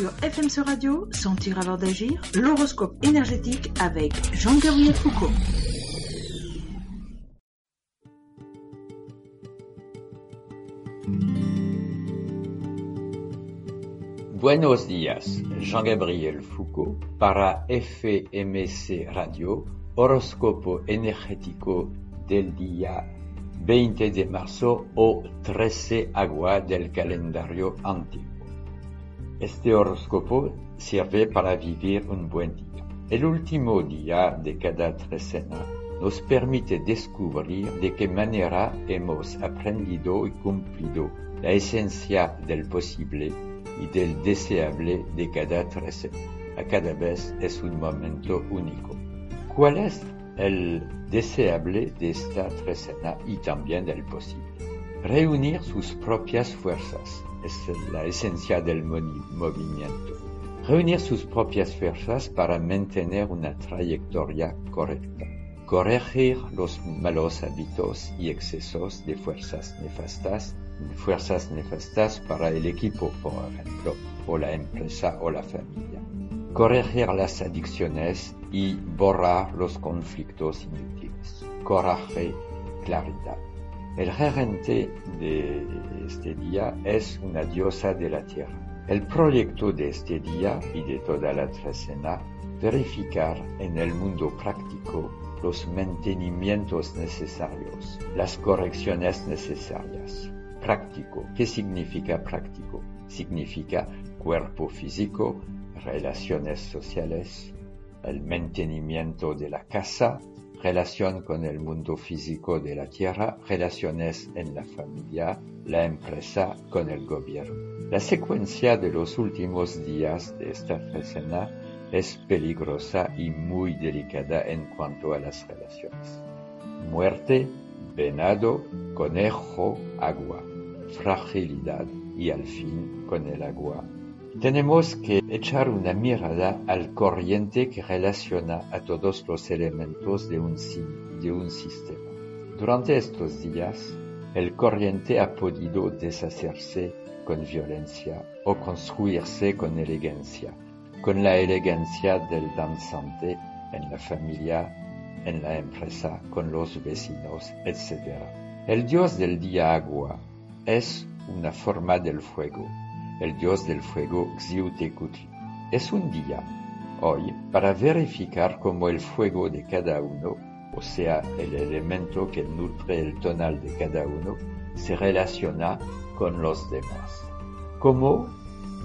Sur FMC Radio, Sentir avant d'agir, l'horoscope énergétique avec Jean-Gabriel Foucault. Buenos días, Jean-Gabriel Foucault para FMC Radio, horóscopo energético del día 20 de marzo o 13 agua del calendario antiguo. Este horóscopo sirve para vivir un buen día. El último día de cada trecena nos permite descubrir de qué manera hemos aprendido y cumplido la esencia del posible y del deseable de cada trecena. A cada vez es un momento único. ¿Cuál es el deseable de esta trecena y también del posible? Reunir sus propias fuerzas es la esencia del movimiento. Reunir sus propias fuerzas para mantener una trayectoria correcta. Corregir los malos hábitos y excesos de fuerzas nefastas, fuerzas nefastas para el equipo, por ejemplo, o la empresa o la familia. Corregir las adicciones y borrar los conflictos inútiles. Coraje, claridad. El regente de este día es una diosa de la tierra. El proyecto de este día y de toda la trecena, verificar en el mundo práctico los mantenimientos necesarios, las correcciones necesarias. Práctico. ¿Qué significa práctico? Significa cuerpo físico, relaciones sociales, el mantenimiento de la casa, relación con el mundo físico de la tierra, relaciones en la familia, la empresa con el gobierno. La secuencia de los últimos días de esta escena es peligrosa y muy delicada en cuanto a las relaciones. Muerte, venado, conejo, agua, fragilidad y al fin con el agua tenemos que echar una mirada al corriente que relaciona a todos los elementos de un, sistema. Durante estos días, el corriente ha podido deshacerse con violencia o construirse con elegancia, con la elegancia del danzante en la familia, en la empresa, con los vecinos, etc. El dios del día agua es una forma del fuego el dios del fuego Xiuhtecutli. Es un día, hoy, para verificar cómo el fuego de cada uno, o sea, el elemento que nutre el tonal de cada uno, se relaciona con los demás. ¿Cómo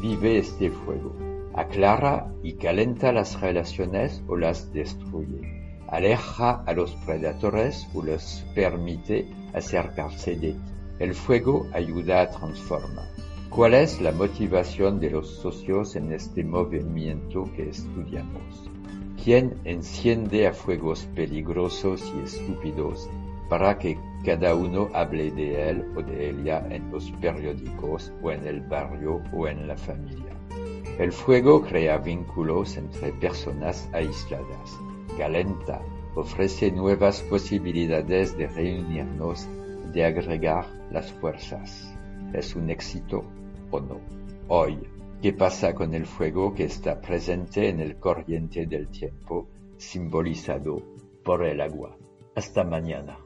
vive este fuego? Aclara y calenta las relaciones o las destruye. Aleja a los predadores o les permite acercarse de ti. El fuego ayuda a transformar. ¿Cuál es la motivación de los socios en este movimiento que estudiamos? ¿Quién enciende a fuegos peligrosos y estúpidos para que cada uno hable de él o de ella en los periódicos o en el barrio o en la familia? El fuego crea vínculos entre personas aisladas, calenta, ofrece nuevas posibilidades de reunirnos, de agregar las fuerzas. Es un éxito Hoy, ¿qué pasa con el fuego que está presente en el corriente del tiempo, simbolizado por el agua? Hasta mañana.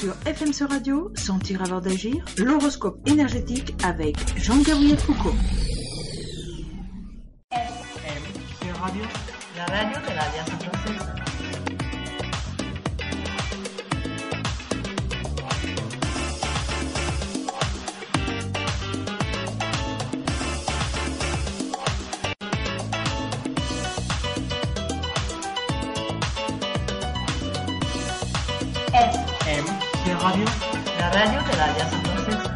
Sur FMC Radio, Sentir avant d'agir, l'horoscope énergétique avec Jean-Gabriel Foucault. FMC Radio, la radio de l'Alianza Francesa. FM Radio, la radio de la Alianza Francesa.